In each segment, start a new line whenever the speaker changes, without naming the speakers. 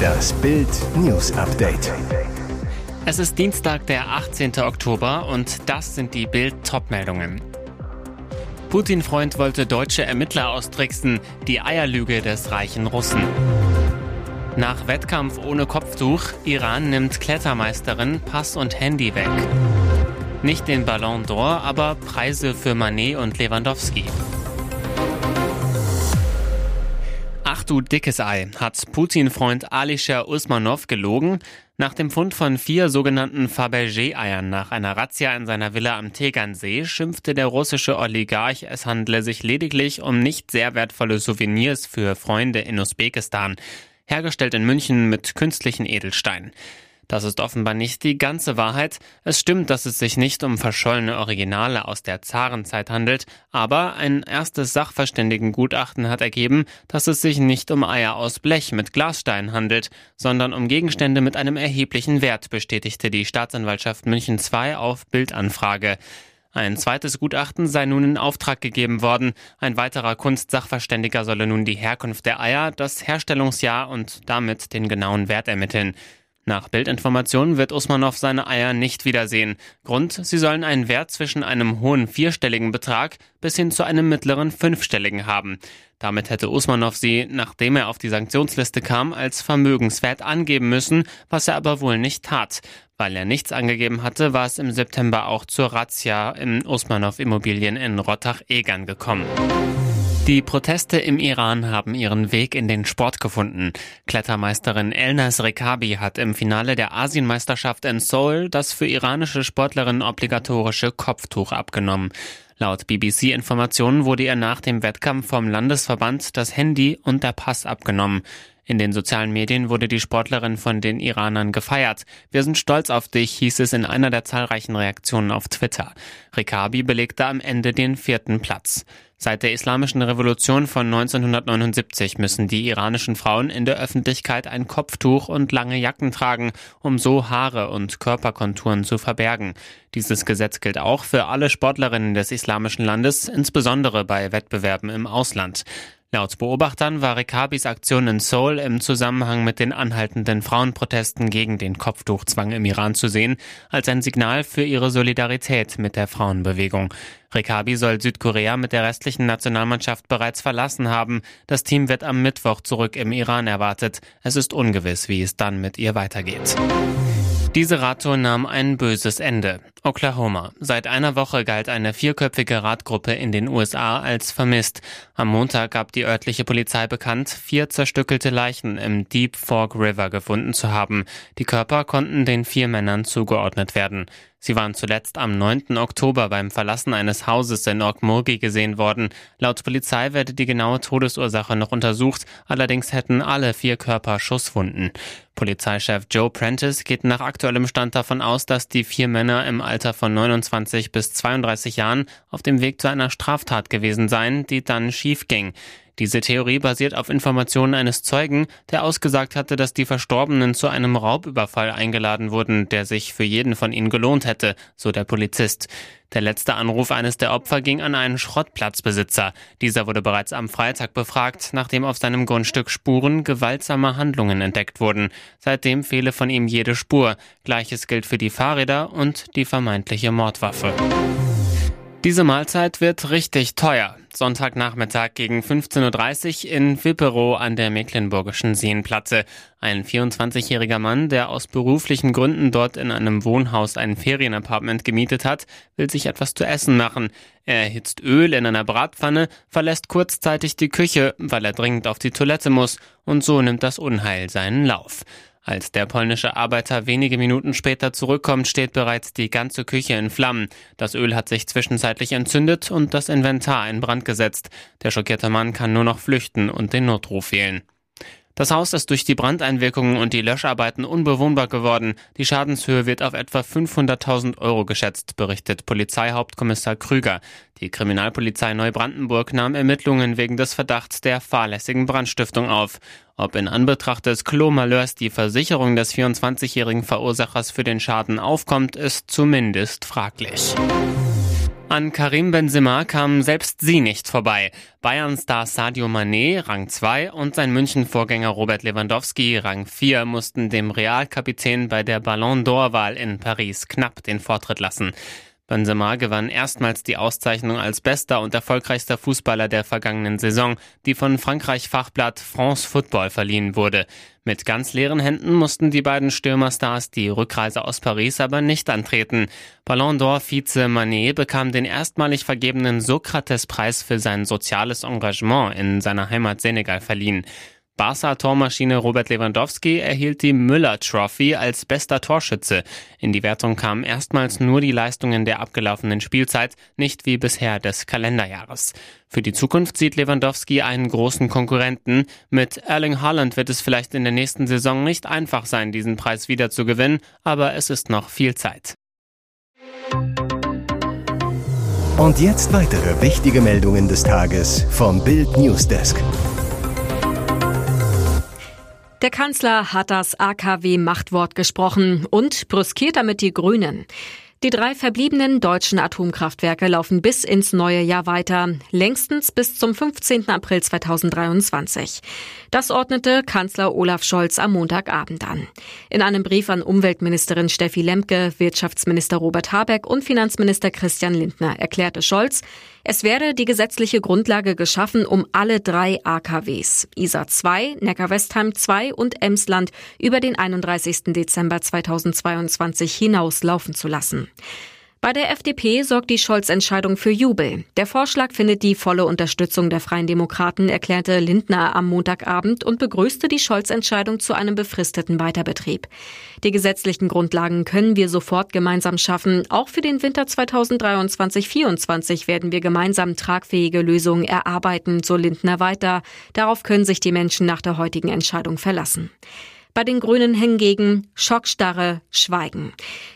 Das Bild News Update.
Es ist Dienstag, der 18. Oktober und das sind die Bild Topmeldungen. Putin-Freund wollte deutsche Ermittler austricksen, die Eierlüge des reichen Russen. Nach Wettkampf ohne Kopftuch, Iran nimmt Klettermeisterin Pass und Handy weg. Nicht den Ballon d'Or, aber Preise für Manet und Lewandowski. Ach du dickes Ei, hat Putin-Freund Alisher Usmanov gelogen? Nach dem Fund von vier sogenannten Fabergé-Eiern nach einer Razzia in seiner Villa am Tegernsee schimpfte der russische Oligarch, es handle sich lediglich um nicht sehr wertvolle Souvenirs für Freunde in Usbekistan, hergestellt in München mit künstlichen Edelsteinen. Das ist offenbar nicht die ganze Wahrheit. Es stimmt, dass es sich nicht um verschollene Originale aus der Zarenzeit handelt, aber ein erstes Sachverständigengutachten hat ergeben, dass es sich nicht um Eier aus Blech mit Glassteinen handelt, sondern um Gegenstände mit einem erheblichen Wert, bestätigte die Staatsanwaltschaft München II auf Bildanfrage. Ein zweites Gutachten sei nun in Auftrag gegeben worden. Ein weiterer Kunstsachverständiger solle nun die Herkunft der Eier, das Herstellungsjahr und damit den genauen Wert ermitteln. Nach Bildinformationen wird Usmanov seine Eier nicht wiedersehen. Grund, sie sollen einen Wert zwischen einem hohen vierstelligen Betrag bis hin zu einem mittleren fünfstelligen haben. Damit hätte Usmanov sie, nachdem er auf die Sanktionsliste kam, als vermögenswert angeben müssen, was er aber wohl nicht tat. Weil er nichts angegeben hatte, war es im September auch zur Razzia im Usmanov Immobilien in Rottach-Egern gekommen. Die Proteste im Iran haben ihren Weg in den Sport gefunden. Klettermeisterin Elnas Rekabi hat im Finale der Asienmeisterschaft in Seoul das für iranische Sportlerinnen obligatorische Kopftuch abgenommen. Laut BBC-Informationen wurde ihr nach dem Wettkampf vom Landesverband das Handy und der Pass abgenommen. In den sozialen Medien wurde die Sportlerin von den Iranern gefeiert. Wir sind stolz auf dich, hieß es in einer der zahlreichen Reaktionen auf Twitter. Rikabi belegte am Ende den vierten Platz. Seit der Islamischen Revolution von 1979 müssen die iranischen Frauen in der Öffentlichkeit ein Kopftuch und lange Jacken tragen, um so Haare und Körperkonturen zu verbergen. Dieses Gesetz gilt auch für alle Sportlerinnen des islamischen Landes, insbesondere bei Wettbewerben im Ausland. Laut Beobachtern war Rekabis Aktion in Seoul im Zusammenhang mit den anhaltenden Frauenprotesten gegen den Kopftuchzwang im Iran zu sehen, als ein Signal für ihre Solidarität mit der Frauenbewegung. Rekabi soll Südkorea mit der restlichen Nationalmannschaft bereits verlassen haben. Das Team wird am Mittwoch zurück im Iran erwartet. Es ist ungewiss, wie es dann mit ihr weitergeht. Diese Radtour nahm ein böses Ende. Oklahoma. Seit einer Woche galt eine vierköpfige Radgruppe in den USA als vermisst. Am Montag gab die örtliche Polizei bekannt, vier zerstückelte Leichen im Deep Fork River gefunden zu haben. Die Körper konnten den vier Männern zugeordnet werden. Sie waren zuletzt am 9. Oktober beim Verlassen eines Hauses in Okmulgee gesehen worden. Laut Polizei werde die genaue Todesursache noch untersucht, allerdings hätten alle vier Körper Schusswunden. Polizeichef Joe Prentice geht nach aktuellem Stand davon aus, dass die vier Männer im Alter von 29 bis 32 Jahren auf dem Weg zu einer Straftat gewesen seien, die dann schief ging. Diese Theorie basiert auf Informationen eines Zeugen, der ausgesagt hatte, dass die Verstorbenen zu einem Raubüberfall eingeladen wurden, der sich für jeden von ihnen gelohnt hätte, so der Polizist. Der letzte Anruf eines der Opfer ging an einen Schrottplatzbesitzer. Dieser wurde bereits am Freitag befragt, nachdem auf seinem Grundstück Spuren gewaltsamer Handlungen entdeckt wurden. Seitdem fehle von ihm jede Spur. Gleiches gilt für die Fahrräder und die vermeintliche Mordwaffe. Diese Mahlzeit wird richtig teuer. Sonntagnachmittag gegen 15.30 Uhr in Wipperow an der Mecklenburgischen Seenplatte. Ein 24-jähriger Mann, der aus beruflichen Gründen dort in einem Wohnhaus ein Ferienapartment gemietet hat, will sich etwas zu essen machen. Er erhitzt Öl in einer Bratpfanne, verlässt kurzzeitig die Küche, weil er dringend auf die Toilette muss, und so nimmt das Unheil seinen Lauf. Als der polnische Arbeiter wenige Minuten später zurückkommt, steht bereits die ganze Küche in Flammen. Das Öl hat sich zwischenzeitlich entzündet und das Inventar in Brand gesetzt. Der schockierte Mann kann nur noch flüchten und den Notruf wählen. Das Haus ist durch die Brandeinwirkungen und die Löscharbeiten unbewohnbar geworden. Die Schadenshöhe wird auf etwa 500.000 Euro geschätzt, berichtet Polizeihauptkommissar Krüger. Die Kriminalpolizei Neubrandenburg nahm Ermittlungen wegen des Verdachts der fahrlässigen Brandstiftung auf. Ob in Anbetracht des Klo-Malheurs die Versicherung des 24-jährigen Verursachers für den Schaden aufkommt, ist zumindest fraglich. An Karim Benzema kamen selbst sie nicht vorbei. Bayern-Star Sadio Mané, Rang 2, und sein München-Vorgänger Robert Lewandowski, Rang 4, mussten dem Realkapitän bei der Ballon d'Or-Wahl in Paris knapp den Vortritt lassen. Benzema gewann erstmals die Auszeichnung als bester und erfolgreichster Fußballer der vergangenen Saison, die von Frankreich Fachblatt France Football verliehen wurde. Mit ganz leeren Händen mussten die beiden Stürmerstars die Rückreise aus Paris aber nicht antreten. Ballon d'Or Vize Manet bekam den erstmalig vergebenen Sokrates-Preis für sein soziales Engagement in seiner Heimat Senegal verliehen. Barca-Tormaschine Robert Lewandowski erhielt die Müller-Trophy als bester Torschütze. In die Wertung kamen erstmals nur die Leistungen der abgelaufenen Spielzeit, nicht wie bisher des Kalenderjahres. Für die Zukunft sieht Lewandowski einen großen Konkurrenten. Mit Erling Haaland wird es vielleicht in der nächsten Saison nicht einfach sein, diesen Preis wieder zu gewinnen, aber es ist noch viel Zeit.
Und jetzt weitere wichtige Meldungen des Tages vom Bild Newsdesk.
Der Kanzler hat das AKW-Machtwort gesprochen und brüskiert damit die Grünen. Die drei verbliebenen deutschen Atomkraftwerke laufen bis ins neue Jahr weiter, längstens bis zum 15. April 2023. Das ordnete Kanzler Olaf Scholz am Montagabend an. In einem Brief an Umweltministerin Steffi Lemke, Wirtschaftsminister Robert Habeck und Finanzminister Christian Lindner erklärte Scholz, es werde die gesetzliche Grundlage geschaffen, um alle drei AKWs, ISA 2, Neckar-Westheim 2 und Emsland über den 31. Dezember 2022 hinaus laufen zu lassen. Bei der FDP sorgt die Scholz-Entscheidung für Jubel. Der Vorschlag findet die volle Unterstützung der Freien Demokraten, erklärte Lindner am Montagabend und begrüßte die Scholz-Entscheidung zu einem befristeten Weiterbetrieb. Die gesetzlichen Grundlagen können wir sofort gemeinsam schaffen. Auch für den Winter 2023-24 werden wir gemeinsam tragfähige Lösungen erarbeiten, so Lindner weiter. Darauf können sich die Menschen nach der heutigen Entscheidung verlassen. Bei den Grünen hingegen Schockstarre, Schweigen.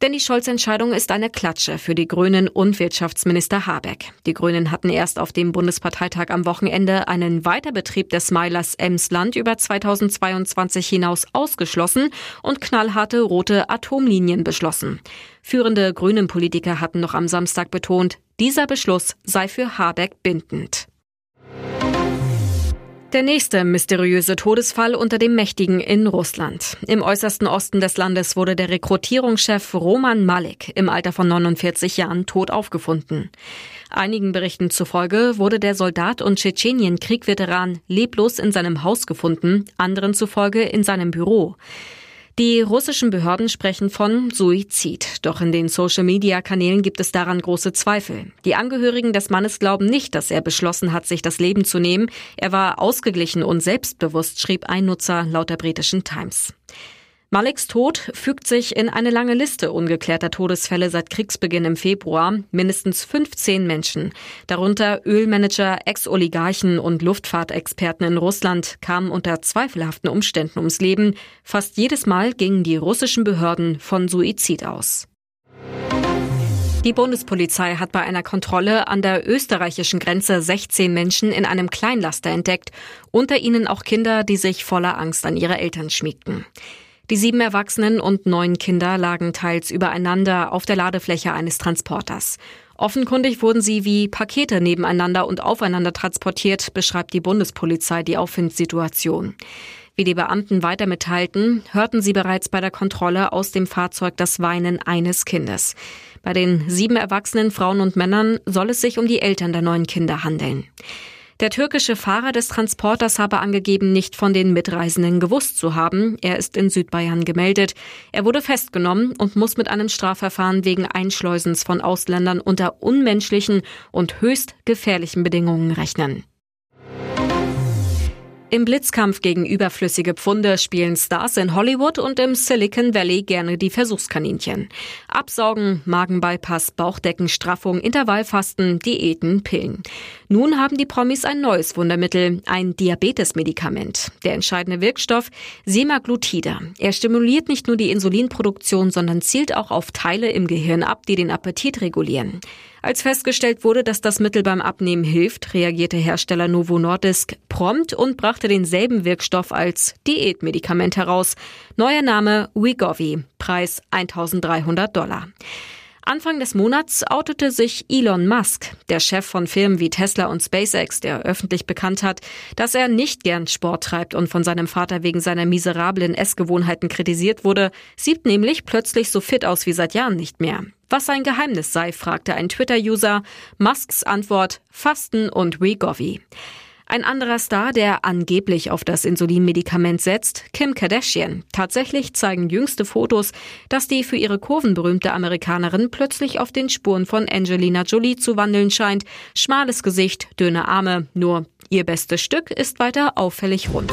Denn die Scholz-Entscheidung ist eine Klatsche für die Grünen und Wirtschaftsminister Habeck. Die Grünen hatten erst auf dem Bundesparteitag am Wochenende einen Weiterbetrieb des Meilers Emsland über 2022 hinaus ausgeschlossen und knallharte rote Atomlinien beschlossen. Führende Grünen-Politiker hatten noch am Samstag betont, dieser Beschluss sei für Habeck bindend. Der nächste mysteriöse Todesfall unter dem Mächtigen in Russland. Im äußersten Osten des Landes wurde der Rekrutierungschef Roman Malik im Alter von 49 Jahren tot aufgefunden. Einigen Berichten zufolge wurde der Soldat und Tschetschenien-Kriegveteran leblos in seinem Haus gefunden, anderen zufolge in seinem Büro. Die russischen Behörden sprechen von Suizid. Doch in den Social-Media-Kanälen gibt es daran große Zweifel. Die Angehörigen des Mannes glauben nicht, dass er beschlossen hat, sich das Leben zu nehmen. Er war ausgeglichen und selbstbewusst, schrieb ein Nutzer laut der britischen Times. Maliks Tod fügt sich in eine lange Liste ungeklärter Todesfälle seit Kriegsbeginn im Februar. Mindestens 15 Menschen, darunter Ölmanager, Ex-Oligarchen und Luftfahrtexperten in Russland, kamen unter zweifelhaften Umständen ums Leben. Fast jedes Mal gingen die russischen Behörden von Suizid aus. Die Bundespolizei hat bei einer Kontrolle an der österreichischen Grenze 16 Menschen in einem Kleinlaster entdeckt, unter ihnen auch Kinder, die sich voller Angst an ihre Eltern schmiegten. Die sieben Erwachsenen und neun Kinder lagen teils übereinander auf der Ladefläche eines Transporters. Offenkundig wurden sie wie Pakete nebeneinander und aufeinander transportiert, beschreibt die Bundespolizei die Auffindsituation. Wie die Beamten weiter mitteilten, hörten sie bereits bei der Kontrolle aus dem Fahrzeug das Weinen eines Kindes. Bei den sieben erwachsenen Frauen und Männern soll es sich um die Eltern der neun Kinder handeln. Der türkische Fahrer des Transporters habe angegeben, nicht von den Mitreisenden gewusst zu haben. Er ist in Südbayern gemeldet. Er wurde festgenommen und muss mit einem Strafverfahren wegen Einschleusens von Ausländern unter unmenschlichen und höchst gefährlichen Bedingungen rechnen. Im Blitzkampf gegen überflüssige Pfunde spielen Stars in Hollywood und im Silicon Valley gerne die Versuchskaninchen. Absaugen, Magenbypass, Bauchdeckenstraffung, Intervallfasten, Diäten, Pillen. Nun haben die Promis ein neues Wundermittel, ein Diabetesmedikament. Der entscheidende Wirkstoff Semaglutide. Er stimuliert nicht nur die Insulinproduktion, sondern zielt auch auf Teile im Gehirn ab, die den Appetit regulieren. Als festgestellt wurde, dass das Mittel beim Abnehmen hilft, reagierte Hersteller Novo Nordisk prompt und brachte denselben Wirkstoff als Diätmedikament heraus. Neuer Name Wegovy, Preis 1300 Dollar. Anfang des Monats outete sich Elon Musk, der Chef von Firmen wie Tesla und SpaceX, der öffentlich bekannt hat, dass er nicht gern Sport treibt und von seinem Vater wegen seiner miserablen Essgewohnheiten kritisiert wurde, sieht nämlich plötzlich so fit aus wie seit Jahren nicht mehr. Was sein Geheimnis sei, fragte ein Twitter-User. Musks Antwort Fasten und Wegovy. Ein anderer Star, der angeblich auf das Insulinmedikament setzt, Kim Kardashian. Tatsächlich zeigen jüngste Fotos, dass die für ihre Kurven berühmte Amerikanerin plötzlich auf den Spuren von Angelina Jolie zu wandeln scheint. Schmales Gesicht, dünne Arme, nur ihr bestes Stück ist weiter auffällig rund.